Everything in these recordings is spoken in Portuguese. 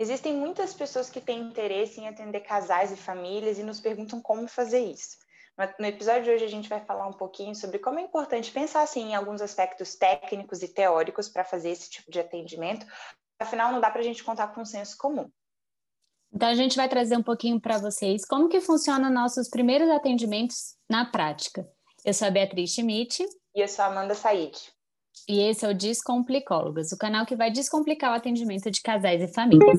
Existem muitas pessoas que têm interesse em atender casais e famílias e nos perguntam como fazer isso. No episódio de hoje, a gente vai falar um pouquinho sobre como é importante pensar assim, em alguns aspectos técnicos e teóricos para fazer esse tipo de atendimento. Afinal, não dá para a gente contar com um senso comum. Então, a gente vai trazer um pouquinho para vocês como que funcionam nossos primeiros atendimentos na prática. Eu sou a Beatriz Schmidt. E eu sou a Amanda Said. E esse é o Descomplicólogas, o canal que vai descomplicar o atendimento de casais e famílias.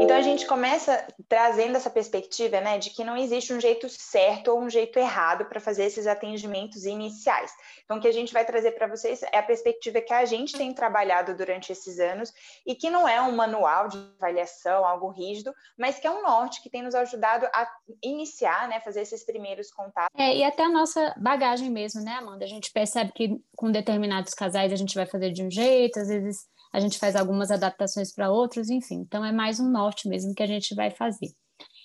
Então a gente começa trazendo essa perspectiva, né, de que não existe um jeito certo ou um jeito errado para fazer esses atendimentos iniciais. Então o que a gente vai trazer para vocês é a perspectiva que a gente tem trabalhado durante esses anos e que não é um manual de avaliação, algo rígido, mas que é um norte que tem nos ajudado a iniciar, né, fazer esses primeiros contatos. É, e até a nossa bagagem mesmo, né, Amanda? A gente percebe que com determinados casais a gente vai fazer de um jeito, às vezes a gente faz algumas adaptações para outros, enfim. Então, é mais um norte mesmo que a gente vai fazer.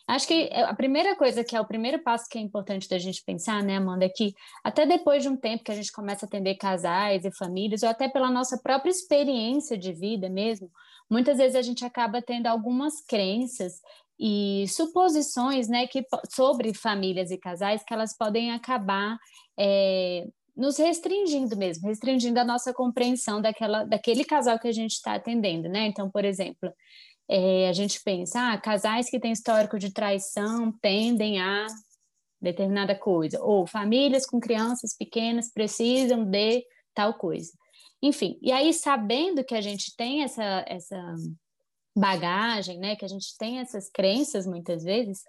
Acho que a primeira coisa que é o primeiro passo que é importante da gente pensar, né, Amanda, é que até depois de um tempo que a gente começa a atender casais e famílias, ou até pela nossa própria experiência de vida mesmo, muitas vezes a gente acaba tendo algumas crenças e suposições, né, que, sobre famílias e casais que elas podem acabar é, nos restringindo mesmo, restringindo a nossa compreensão daquela, daquele casal que a gente está atendendo, né? Então, por exemplo, é, a gente pensa, ah, casais que têm histórico de traição tendem a determinada coisa, ou famílias com crianças pequenas precisam de tal coisa. Enfim, e aí sabendo que a gente tem essa, essa bagagem, né, que a gente tem essas crenças muitas vezes,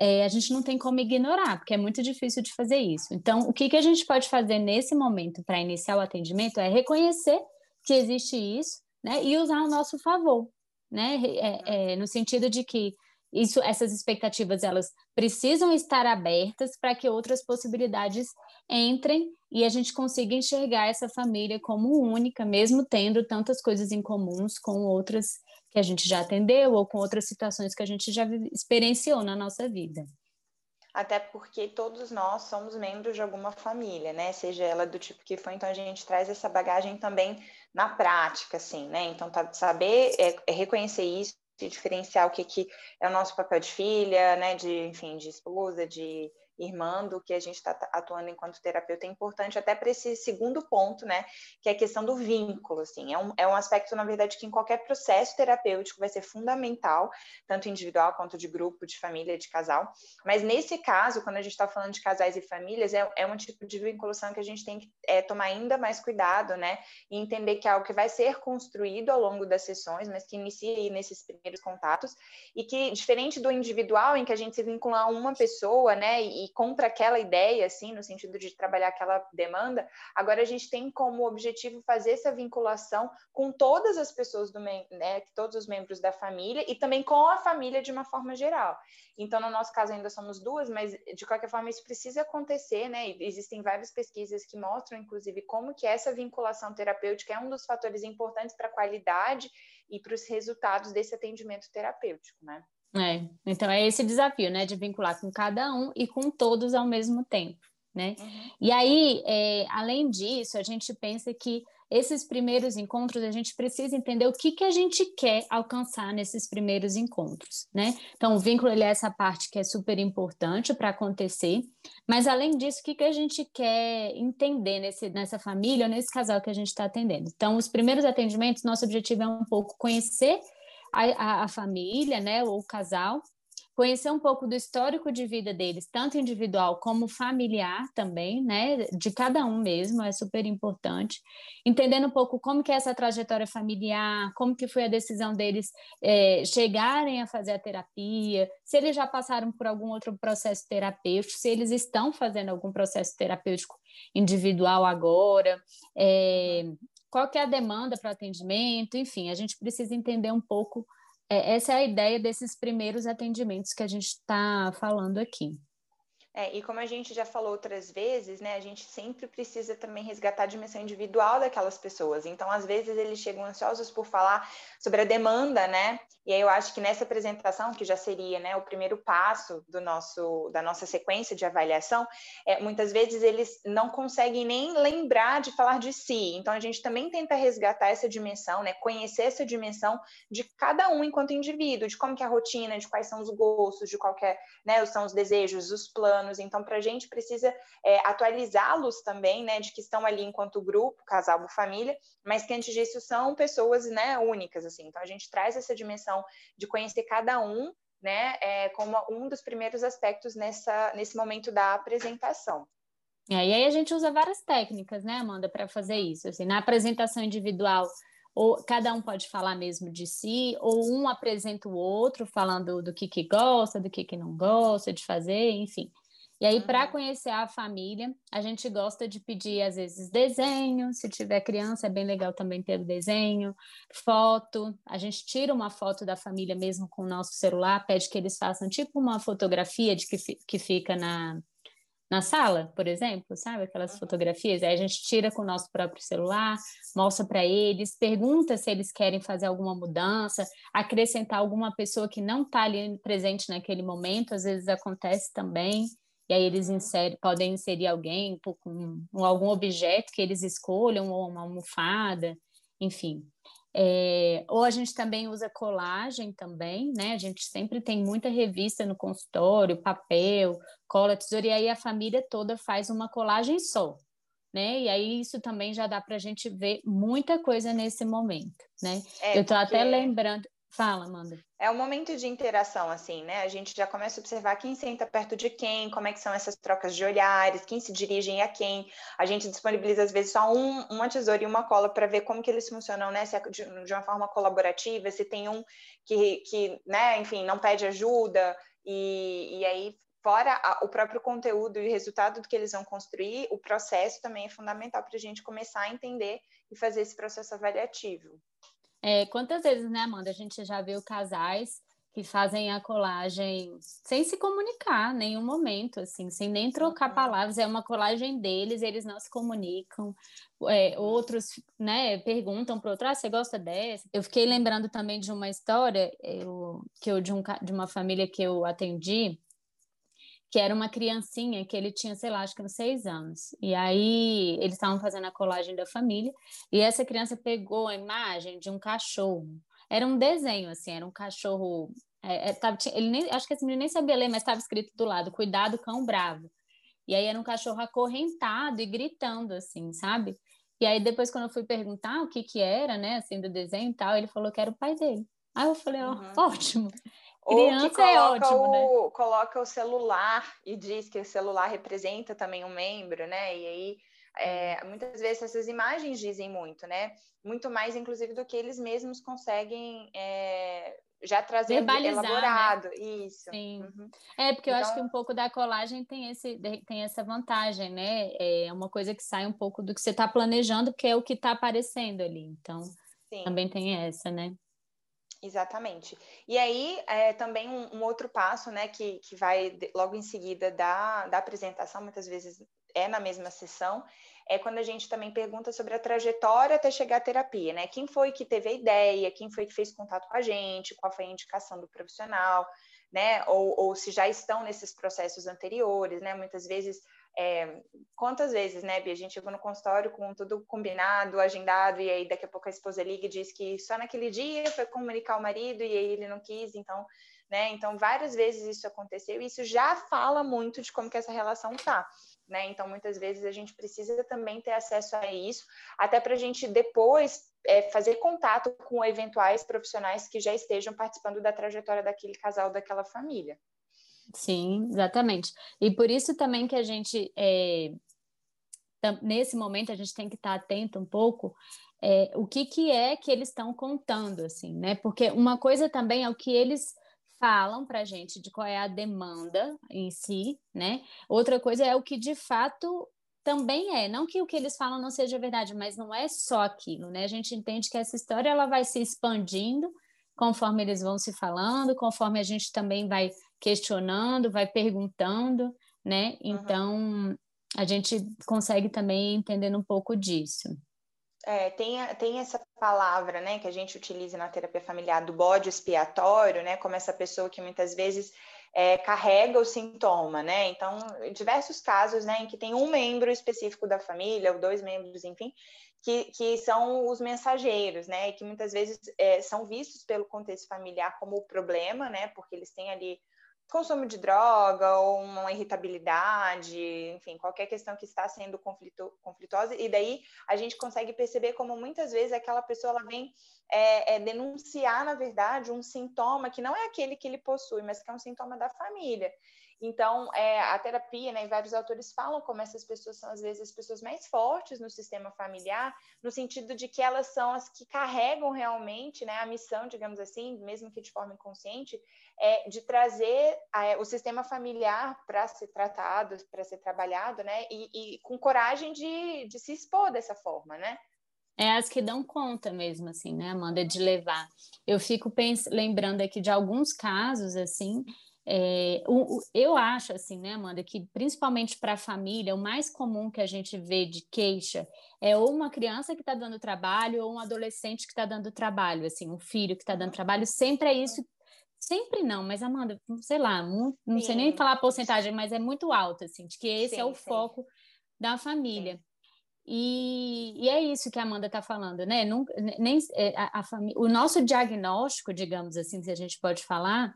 é, a gente não tem como ignorar, porque é muito difícil de fazer isso. Então, o que, que a gente pode fazer nesse momento para iniciar o atendimento é reconhecer que existe isso, né, e usar ao nosso favor, né, é, é, no sentido de que isso, essas expectativas elas precisam estar abertas para que outras possibilidades entrem e a gente consiga enxergar essa família como única, mesmo tendo tantas coisas em comuns com outras que a gente já atendeu ou com outras situações que a gente já experienciou na nossa vida. Até porque todos nós somos membros de alguma família, né? Seja ela do tipo que foi, então a gente traz essa bagagem também na prática, assim, né? Então, tá, saber é, é reconhecer isso, diferenciar o que, que é o nosso papel de filha, né? De, enfim, de esposa, de irmã do que a gente está atuando enquanto terapeuta é importante até para esse segundo ponto, né, que é a questão do vínculo, assim, é um, é um aspecto, na verdade, que em qualquer processo terapêutico vai ser fundamental, tanto individual quanto de grupo, de família, de casal, mas nesse caso, quando a gente está falando de casais e famílias, é, é um tipo de vinculação que a gente tem que é, tomar ainda mais cuidado, né, e entender que é algo que vai ser construído ao longo das sessões, mas que inicia nesses primeiros contatos, e que, diferente do individual, em que a gente se vincula a uma pessoa, né, e compra aquela ideia, assim, no sentido de trabalhar aquela demanda, agora a gente tem como objetivo fazer essa vinculação com todas as pessoas do né, todos os membros da família e também com a família de uma forma geral. Então, no nosso caso ainda somos duas, mas de qualquer forma isso precisa acontecer, né? E existem várias pesquisas que mostram, inclusive, como que essa vinculação terapêutica é um dos fatores importantes para a qualidade e para os resultados desse atendimento terapêutico, né? É, então é esse desafio, né, de vincular com cada um e com todos ao mesmo tempo, né? Uhum. E aí, é, além disso, a gente pensa que esses primeiros encontros a gente precisa entender o que que a gente quer alcançar nesses primeiros encontros, né? Então, o vínculo ele é essa parte que é super importante para acontecer, mas além disso, o que que a gente quer entender nesse, nessa família nesse casal que a gente está atendendo? Então, os primeiros atendimentos, nosso objetivo é um pouco conhecer a, a, família, né, ou o casal, conhecer um pouco do histórico de vida deles, tanto individual como familiar também, né, de cada um mesmo, é super importante, entendendo um pouco como que é essa trajetória familiar, como que foi a decisão deles é, chegarem a fazer a terapia, se eles já passaram por algum outro processo terapêutico, se eles estão fazendo algum processo terapêutico individual agora, é, qual que é a demanda para atendimento, enfim, a gente precisa entender um pouco. É, essa é a ideia desses primeiros atendimentos que a gente está falando aqui. É, e como a gente já falou outras vezes, né, a gente sempre precisa também resgatar a dimensão individual daquelas pessoas. Então, às vezes, eles chegam ansiosos por falar sobre a demanda, né? E aí eu acho que nessa apresentação, que já seria né, o primeiro passo do nosso, da nossa sequência de avaliação, é, muitas vezes eles não conseguem nem lembrar de falar de si. Então, a gente também tenta resgatar essa dimensão, né, conhecer essa dimensão de cada um enquanto indivíduo, de como que é a rotina, de quais são os gostos, de qual é, né, são os desejos, os planos. Então, para a gente precisa é, atualizá-los também, né, de que estão ali enquanto grupo, casal ou família, mas que antes disso são pessoas né, únicas. assim. Então, a gente traz essa dimensão de conhecer cada um, né, é, como um dos primeiros aspectos nessa, nesse momento da apresentação. É, e aí a gente usa várias técnicas, né, Amanda, para fazer isso. Assim, na apresentação individual, ou cada um pode falar mesmo de si, ou um apresenta o outro falando do que, que gosta, do que, que não gosta de fazer, enfim. E aí, para conhecer a família, a gente gosta de pedir, às vezes, desenho. Se tiver criança, é bem legal também ter o desenho, foto. A gente tira uma foto da família mesmo com o nosso celular, pede que eles façam tipo uma fotografia de que, que fica na, na sala, por exemplo, sabe? Aquelas uhum. fotografias. Aí a gente tira com o nosso próprio celular, mostra para eles, pergunta se eles querem fazer alguma mudança, acrescentar alguma pessoa que não está ali presente naquele momento, às vezes acontece também e aí eles inserem, podem inserir alguém com, com algum objeto que eles escolham, ou uma almofada, enfim. É, ou a gente também usa colagem também, né? A gente sempre tem muita revista no consultório, papel, cola, tesoura, e aí a família toda faz uma colagem só, né? E aí isso também já dá para a gente ver muita coisa nesse momento, né? É, Eu estou até lembrando, Fala, Amanda. É um momento de interação, assim, né? A gente já começa a observar quem senta perto de quem, como é que são essas trocas de olhares, quem se dirigem a quem. A gente disponibiliza, às vezes, só um, uma tesoura e uma cola para ver como que eles funcionam, né? Se é de, de, uma forma colaborativa, se tem um que, que né, enfim, não pede ajuda, e, e aí fora a, o próprio conteúdo e o resultado do que eles vão construir, o processo também é fundamental para a gente começar a entender e fazer esse processo avaliativo. É, quantas vezes, né, Amanda, a gente já viu casais que fazem a colagem sem se comunicar em nenhum momento, assim, sem nem trocar uhum. palavras, é uma colagem deles, eles não se comunicam. É, outros, né, perguntam para outro, ah, você gosta dessa? Eu fiquei lembrando também de uma história eu, que eu de, um, de uma família que eu atendi, que era uma criancinha que ele tinha, sei lá, acho que uns seis anos. E aí eles estavam fazendo a colagem da família, e essa criança pegou a imagem de um cachorro. Era um desenho, assim, era um cachorro. É, é, tava, ele nem, acho que esse menino nem sabia ler, mas estava escrito do lado: Cuidado, cão bravo. E aí era um cachorro acorrentado e gritando, assim, sabe? E aí depois, quando eu fui perguntar o que que era, né, assim, do desenho e tal, ele falou que era o pai dele. Aí eu falei, ó, uhum. ótimo. Criança Ou que é coloca, é ótimo, o, né? coloca o celular e diz que o celular representa também um membro, né? E aí, é, muitas vezes essas imagens dizem muito, né? Muito mais, inclusive, do que eles mesmos conseguem é, já trazer né? elaborado. Né? Isso. Sim. Uhum. É, porque então... eu acho que então um pouco da colagem tem, esse, tem essa vantagem, né? É uma coisa que sai um pouco do que você está planejando, que é o que está aparecendo ali. Então, Sim. também tem essa, né? Exatamente. E aí, é, também um, um, outro passo, né, que, que vai logo em seguida da, da apresentação, muitas vezes é na mesma sessão, é quando a gente também pergunta sobre a trajetória até chegar à terapia, né? Quem foi que teve a ideia, quem foi que fez contato com a gente, qual foi a indicação do profissional, né? Ou, ou se já estão nesses processos anteriores, né? Muitas vezes é, quantas vezes, né, Bia, a gente chegou no consultório com tudo combinado, agendado, e aí daqui a pouco a esposa liga e diz que só naquele dia foi comunicar ao marido e aí ele não quis, então, né, então várias vezes isso aconteceu e isso já fala muito de como que essa relação tá, né, então muitas vezes a gente precisa também ter acesso a isso, até para a gente depois é, fazer contato com eventuais profissionais que já estejam participando da trajetória daquele casal, daquela família. Sim, exatamente. E por isso também que a gente, é, nesse momento, a gente tem que estar atento um pouco é, o que, que é que eles estão contando, assim, né? Porque uma coisa também é o que eles falam para a gente de qual é a demanda em si, né? Outra coisa é o que de fato também é, não que o que eles falam não seja verdade, mas não é só aquilo, né? A gente entende que essa história ela vai se expandindo conforme eles vão se falando, conforme a gente também vai questionando, vai perguntando, né? Então, uhum. a gente consegue também entender um pouco disso. É, tem, tem essa palavra, né, que a gente utiliza na terapia familiar do bode expiatório, né, como essa pessoa que muitas vezes é, carrega o sintoma, né? Então, diversos casos, né, em que tem um membro específico da família, ou dois membros, enfim, que, que são os mensageiros, né? E que muitas vezes é, são vistos pelo contexto familiar como o problema, né? Porque eles têm ali consumo de droga ou uma irritabilidade, enfim, qualquer questão que está sendo conflito, conflituosa, e daí a gente consegue perceber como muitas vezes aquela pessoa ela vem é, é, denunciar, na verdade, um sintoma que não é aquele que ele possui, mas que é um sintoma da família. Então, é, a terapia, né, e vários autores falam como essas pessoas são, às vezes, as pessoas mais fortes no sistema familiar, no sentido de que elas são as que carregam realmente né, a missão, digamos assim, mesmo que de forma inconsciente, é, de trazer é, o sistema familiar para ser tratado, para ser trabalhado, né, e, e com coragem de, de se expor dessa forma, né? é as que dão conta mesmo, assim, né, Amanda, de levar. Eu fico lembrando aqui de alguns casos, assim, é, o, o, eu acho assim, né, Amanda, que principalmente para a família, o mais comum que a gente vê de queixa é ou uma criança que está dando trabalho ou um adolescente que está dando trabalho, assim, um filho que está dando trabalho, sempre é isso. Sempre não, mas Amanda, sei lá, não, não sei nem falar a porcentagem, mas é muito alta, assim, de que esse sim, é o sim. foco da família. E, e, é isso que a Amanda está falando, né? Nunca, nem, é, a, a o nosso diagnóstico, digamos assim, se a gente pode falar,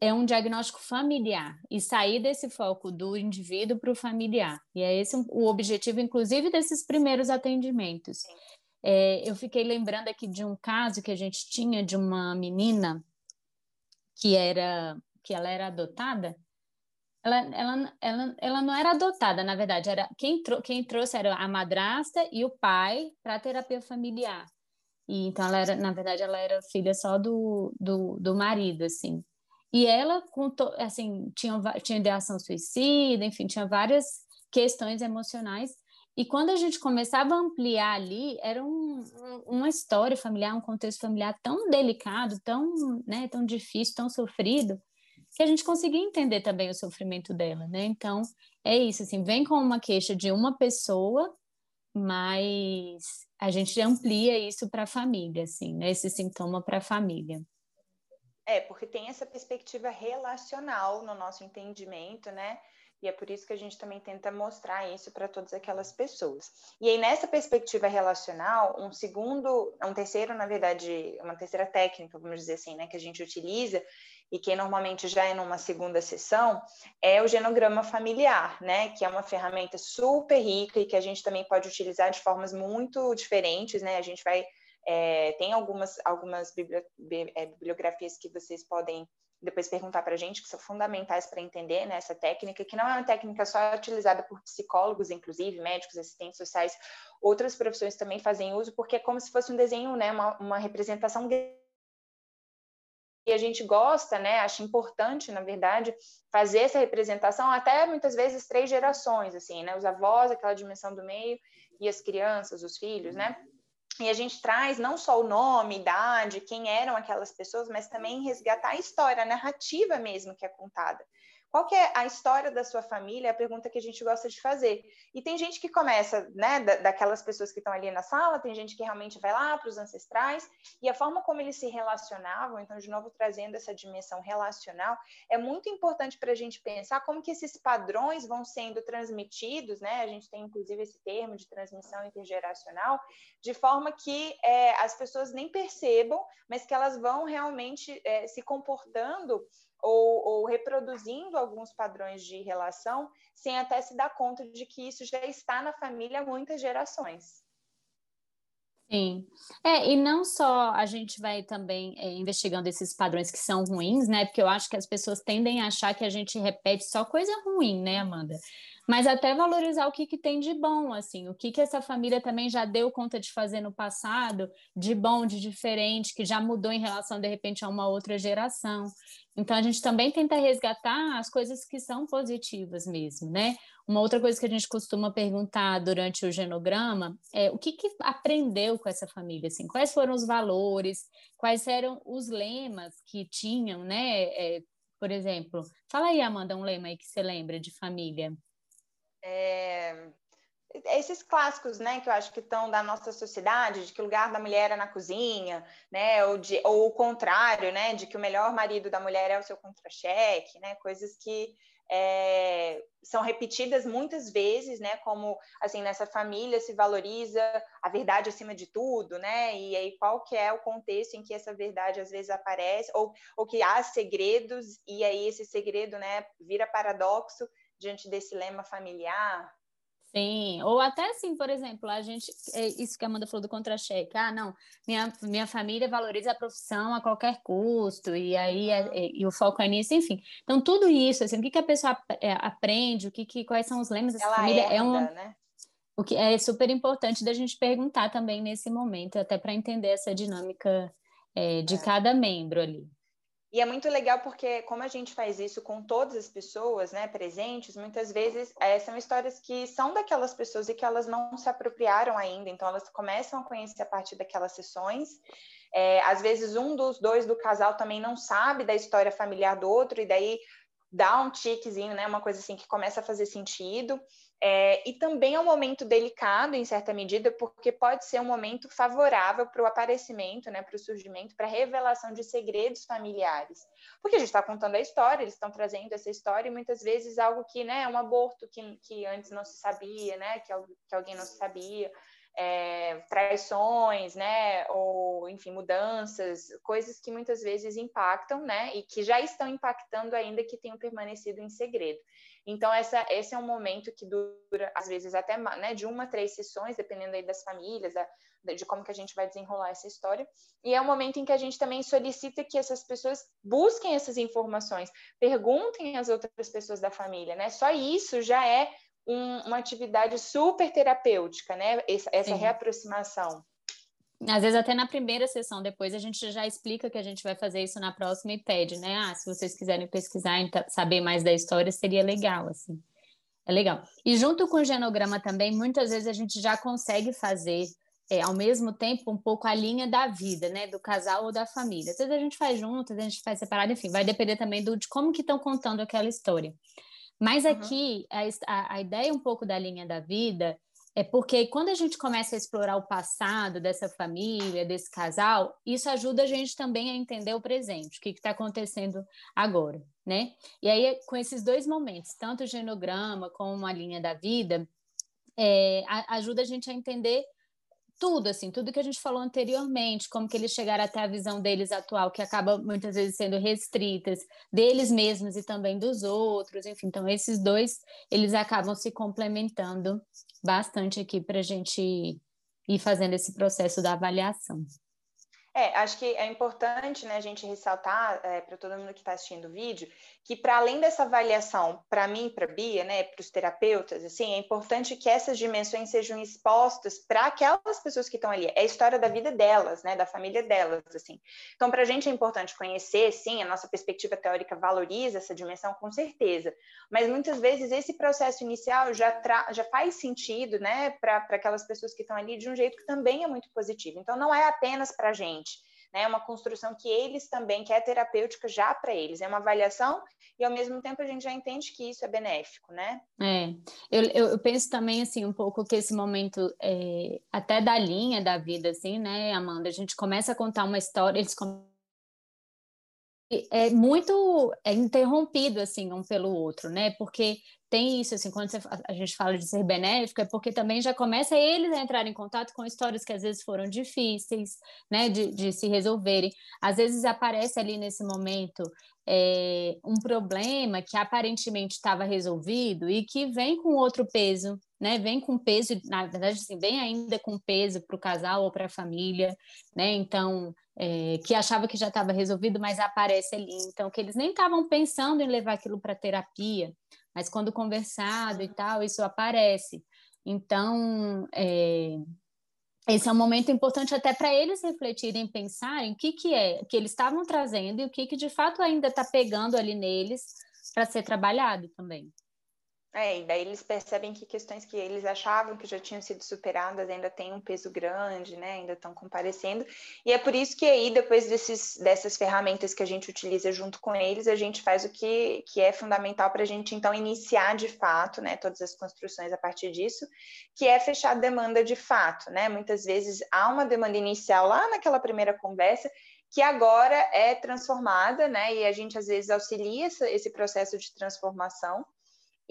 é um diagnóstico familiar e sair desse foco do indivíduo para o familiar. E é esse o objetivo, inclusive, desses primeiros atendimentos. É, eu fiquei lembrando aqui de um caso que a gente tinha de uma menina que era que ela era adotada. Ela, ela, ela, ela não era adotada, na verdade, era quem, trou quem trouxe era a madrasta e o pai para terapia familiar. E, então, ela era, na verdade, ela era filha só do, do, do marido, assim. E ela, assim, tinha, tinha ideação suicida, enfim, tinha várias questões emocionais. E quando a gente começava a ampliar ali, era um, uma história familiar, um contexto familiar tão delicado, tão, né, tão difícil, tão sofrido, que a gente conseguia entender também o sofrimento dela, né? Então, é isso, assim, vem com uma queixa de uma pessoa, mas a gente amplia isso para a família, assim, né? Esse sintoma para a família. É, porque tem essa perspectiva relacional no nosso entendimento, né? E é por isso que a gente também tenta mostrar isso para todas aquelas pessoas. E aí, nessa perspectiva relacional, um segundo, um terceiro, na verdade, uma terceira técnica, vamos dizer assim, né, que a gente utiliza, e que normalmente já é numa segunda sessão, é o genograma familiar, né, que é uma ferramenta super rica e que a gente também pode utilizar de formas muito diferentes, né? A gente vai é, tem algumas, algumas é, bibliografias que vocês podem depois perguntar para a gente, que são fundamentais para entender né, essa técnica, que não é uma técnica só utilizada por psicólogos, inclusive, médicos, assistentes sociais, outras profissões também fazem uso, porque é como se fosse um desenho, né, uma, uma representação e a gente gosta, né, acha importante, na verdade, fazer essa representação até muitas vezes três gerações, assim, né, os avós, aquela dimensão do meio, e as crianças, os filhos, né, e a gente traz não só o nome, idade, quem eram aquelas pessoas, mas também resgatar a história, a narrativa mesmo que é contada. Qual que é a história da sua família? É a pergunta que a gente gosta de fazer. E tem gente que começa, né, daquelas pessoas que estão ali na sala, tem gente que realmente vai lá para os ancestrais, e a forma como eles se relacionavam, então, de novo, trazendo essa dimensão relacional, é muito importante para a gente pensar como que esses padrões vão sendo transmitidos, né? A gente tem, inclusive, esse termo de transmissão intergeracional, de forma que é, as pessoas nem percebam, mas que elas vão realmente é, se comportando ou, ou, reproduzindo alguns padrões de relação sem até se dar conta de que isso já está na família há muitas gerações. Sim. É, e não só a gente vai também é, investigando esses padrões que são ruins, né? Porque eu acho que as pessoas tendem a achar que a gente repete só coisa ruim, né, Amanda? mas até valorizar o que, que tem de bom, assim, o que, que essa família também já deu conta de fazer no passado, de bom, de diferente, que já mudou em relação, de repente, a uma outra geração. Então, a gente também tenta resgatar as coisas que são positivas mesmo, né? Uma outra coisa que a gente costuma perguntar durante o genograma é o que, que aprendeu com essa família, assim, quais foram os valores, quais eram os lemas que tinham, né? É, por exemplo? Fala aí, Amanda, um lema aí que você lembra de família. É, esses clássicos, né, que eu acho que estão da nossa sociedade, de que o lugar da mulher é na cozinha, né, ou, de, ou o contrário, né, de que o melhor marido da mulher é o seu contra-cheque, né, coisas que é, são repetidas muitas vezes, né, como, assim, nessa família se valoriza a verdade acima de tudo, né, e aí qual que é o contexto em que essa verdade às vezes aparece, ou, ou que há segredos, e aí esse segredo, né, vira paradoxo diante desse lema familiar, Sim, ou até assim, por exemplo, a gente, é isso que a Amanda falou do contra-cheque, ah, não, minha, minha família valoriza a profissão a qualquer custo, e aí é, é, e o foco é nisso, enfim. Então, tudo isso, assim, o que, que a pessoa aprende, o que, que, quais são os lemas dessa Ela família, herda, é um, né? o que é super importante da gente perguntar também nesse momento, até para entender essa dinâmica é, de é. cada membro ali. E é muito legal porque, como a gente faz isso com todas as pessoas né, presentes, muitas vezes é, são histórias que são daquelas pessoas e que elas não se apropriaram ainda, então elas começam a conhecer a partir daquelas sessões. É, às vezes, um dos dois do casal também não sabe da história familiar do outro, e daí dá um tiquezinho, né, uma coisa assim que começa a fazer sentido. É, e também é um momento delicado, em certa medida, porque pode ser um momento favorável para o aparecimento, né, para o surgimento, para a revelação de segredos familiares. Porque a gente está contando a história, eles estão trazendo essa história, e muitas vezes algo que né, é um aborto que, que antes não se sabia, né, que, que alguém não sabia, é, traições, né, ou enfim, mudanças, coisas que muitas vezes impactam, né, e que já estão impactando ainda que tenham permanecido em segredo. Então, essa, esse é um momento que dura, às vezes, até né, de uma a três sessões, dependendo aí das famílias, da, de como que a gente vai desenrolar essa história. E é um momento em que a gente também solicita que essas pessoas busquem essas informações, perguntem às outras pessoas da família, né? Só isso já é um, uma atividade super terapêutica, né? Essa, essa reaproximação. Às vezes até na primeira sessão, depois a gente já explica que a gente vai fazer isso na próxima e pede, né? Ah, se vocês quiserem pesquisar e saber mais da história, seria legal, assim. É legal. E junto com o genograma também, muitas vezes a gente já consegue fazer é, ao mesmo tempo um pouco a linha da vida, né, do casal ou da família. Às vezes a gente faz junto, às vezes a gente faz separado, enfim, vai depender também do, de como que estão contando aquela história. Mas uhum. aqui a, a ideia um pouco da linha da vida é porque quando a gente começa a explorar o passado dessa família, desse casal, isso ajuda a gente também a entender o presente, o que está acontecendo agora, né? E aí, com esses dois momentos, tanto o genograma como a linha da vida, é, ajuda a gente a entender tudo, assim, tudo que a gente falou anteriormente, como que eles chegaram até a visão deles atual, que acaba muitas vezes sendo restritas, deles mesmos e também dos outros, enfim, então esses dois, eles acabam se complementando bastante aqui para a gente ir fazendo esse processo da avaliação. É, acho que é importante né, a gente ressaltar é, para todo mundo que está assistindo o vídeo que, para além dessa avaliação, para mim para a Bia, né, para os terapeutas, assim, é importante que essas dimensões sejam expostas para aquelas pessoas que estão ali. É a história da vida delas, né, da família delas, assim. Então, para a gente é importante conhecer, sim, a nossa perspectiva teórica valoriza essa dimensão, com certeza. Mas muitas vezes esse processo inicial já, já faz sentido, né, para aquelas pessoas que estão ali de um jeito que também é muito positivo. Então, não é apenas para a gente. Né, uma construção que eles também, que é terapêutica já para eles, é uma avaliação e ao mesmo tempo a gente já entende que isso é benéfico, né? É, eu, eu penso também assim um pouco que esse momento é, até da linha da vida, assim, né, Amanda, a gente começa a contar uma história, eles é muito é interrompido assim um pelo outro, né? Porque tem isso assim, quando você, a gente fala de ser benéfico, é porque também já começa eles a entrar em contato com histórias que às vezes foram difíceis, né, de, de se resolverem. Às vezes aparece ali nesse momento é, um problema que aparentemente estava resolvido e que vem com outro peso, né? Vem com peso, na verdade, assim, vem ainda com peso para o casal ou para a família, né? Então, é, que achava que já estava resolvido, mas aparece ali. Então, que eles nem estavam pensando em levar aquilo para terapia, mas quando conversado e tal, isso aparece. Então, é, esse é um momento importante até para eles refletirem, pensarem o que, que é que eles estavam trazendo e o que, que de fato ainda está pegando ali neles para ser trabalhado também. É, e daí eles percebem que questões que eles achavam que já tinham sido superadas ainda têm um peso grande, né? Ainda estão comparecendo. E é por isso que aí, depois desses, dessas ferramentas que a gente utiliza junto com eles, a gente faz o que, que é fundamental para a gente, então, iniciar de fato, né? Todas as construções a partir disso, que é fechar a demanda de fato, né? Muitas vezes há uma demanda inicial lá naquela primeira conversa que agora é transformada, né? E a gente às vezes auxilia esse processo de transformação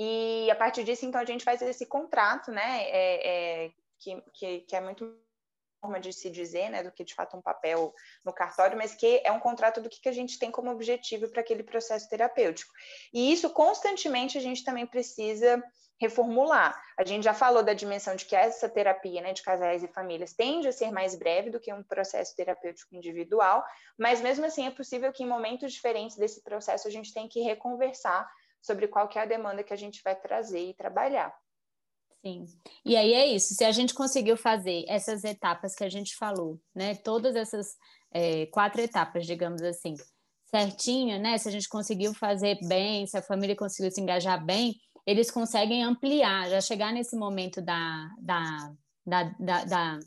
e a partir disso, então, a gente faz esse contrato, né? É, é, que, que, que é muito forma de se dizer, né, do que de fato um papel no cartório, mas que é um contrato do que, que a gente tem como objetivo para aquele processo terapêutico. E isso constantemente a gente também precisa reformular. A gente já falou da dimensão de que essa terapia, né, de casais e famílias tende a ser mais breve do que um processo terapêutico individual, mas mesmo assim é possível que em momentos diferentes desse processo a gente tenha que reconversar sobre qual que é a demanda que a gente vai trazer e trabalhar. Sim. E aí é isso. Se a gente conseguiu fazer essas etapas que a gente falou, né? Todas essas é, quatro etapas, digamos assim, certinho, né? Se a gente conseguiu fazer bem, se a família conseguiu se engajar bem, eles conseguem ampliar, já chegar nesse momento da, da, da, da, da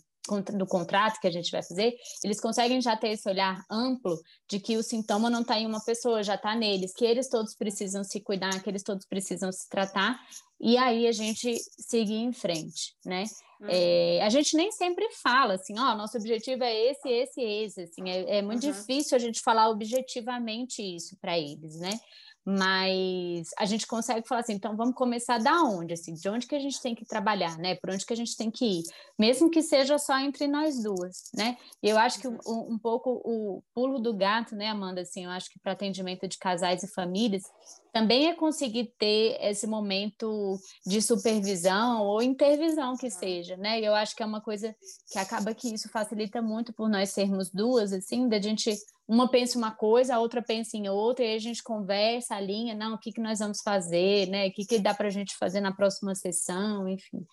do contrato que a gente vai fazer, eles conseguem já ter esse olhar amplo de que o sintoma não está em uma pessoa, já está neles, que eles todos precisam se cuidar, que eles todos precisam se tratar, e aí a gente seguir em frente, né? Uhum. É, a gente nem sempre fala assim, ó, nosso objetivo é esse, esse, esse, assim, é, é muito uhum. difícil a gente falar objetivamente isso para eles, né? Mas a gente consegue falar assim, então vamos começar da onde, assim, de onde que a gente tem que trabalhar, né? Por onde que a gente tem que ir, mesmo que seja só entre nós duas, né? E eu acho que um, um pouco o pulo do gato, né, Amanda, assim, eu acho que para atendimento de casais e famílias também é conseguir ter esse momento de supervisão ou intervisão que seja, né? E eu acho que é uma coisa que acaba que isso facilita muito por nós sermos duas, assim, da gente uma pensa uma coisa, a outra pensa em outra, e aí a gente conversa, alinha, não, o que, que nós vamos fazer, né? O que, que dá para a gente fazer na próxima sessão, enfim.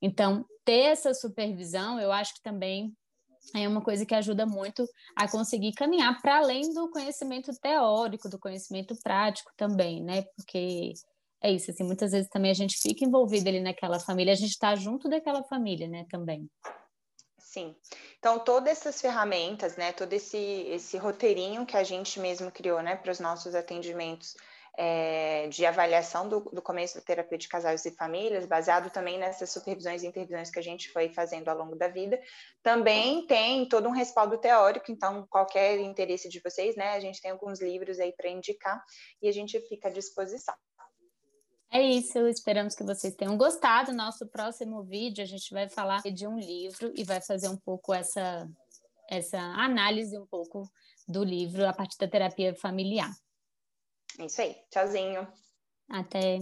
Então, ter essa supervisão, eu acho que também é uma coisa que ajuda muito a conseguir caminhar para além do conhecimento teórico, do conhecimento prático também, né? Porque é isso, assim, muitas vezes também a gente fica envolvido ali naquela família, a gente está junto daquela família, né, também. Sim. Então, todas essas ferramentas, né, todo esse, esse roteirinho que a gente mesmo criou, né, para os nossos atendimentos é, de avaliação do, do, começo da terapia de casais e famílias, baseado também nessas supervisões e intervisões que a gente foi fazendo ao longo da vida, também tem todo um respaldo teórico, então, qualquer interesse de vocês, né, a gente tem alguns livros aí para indicar e a gente fica à disposição. É isso, esperamos que vocês tenham gostado. Nosso próximo vídeo a gente vai falar de um livro e vai fazer um pouco essa, essa análise um pouco do livro a partir da terapia familiar. É isso aí. Tchauzinho. Até.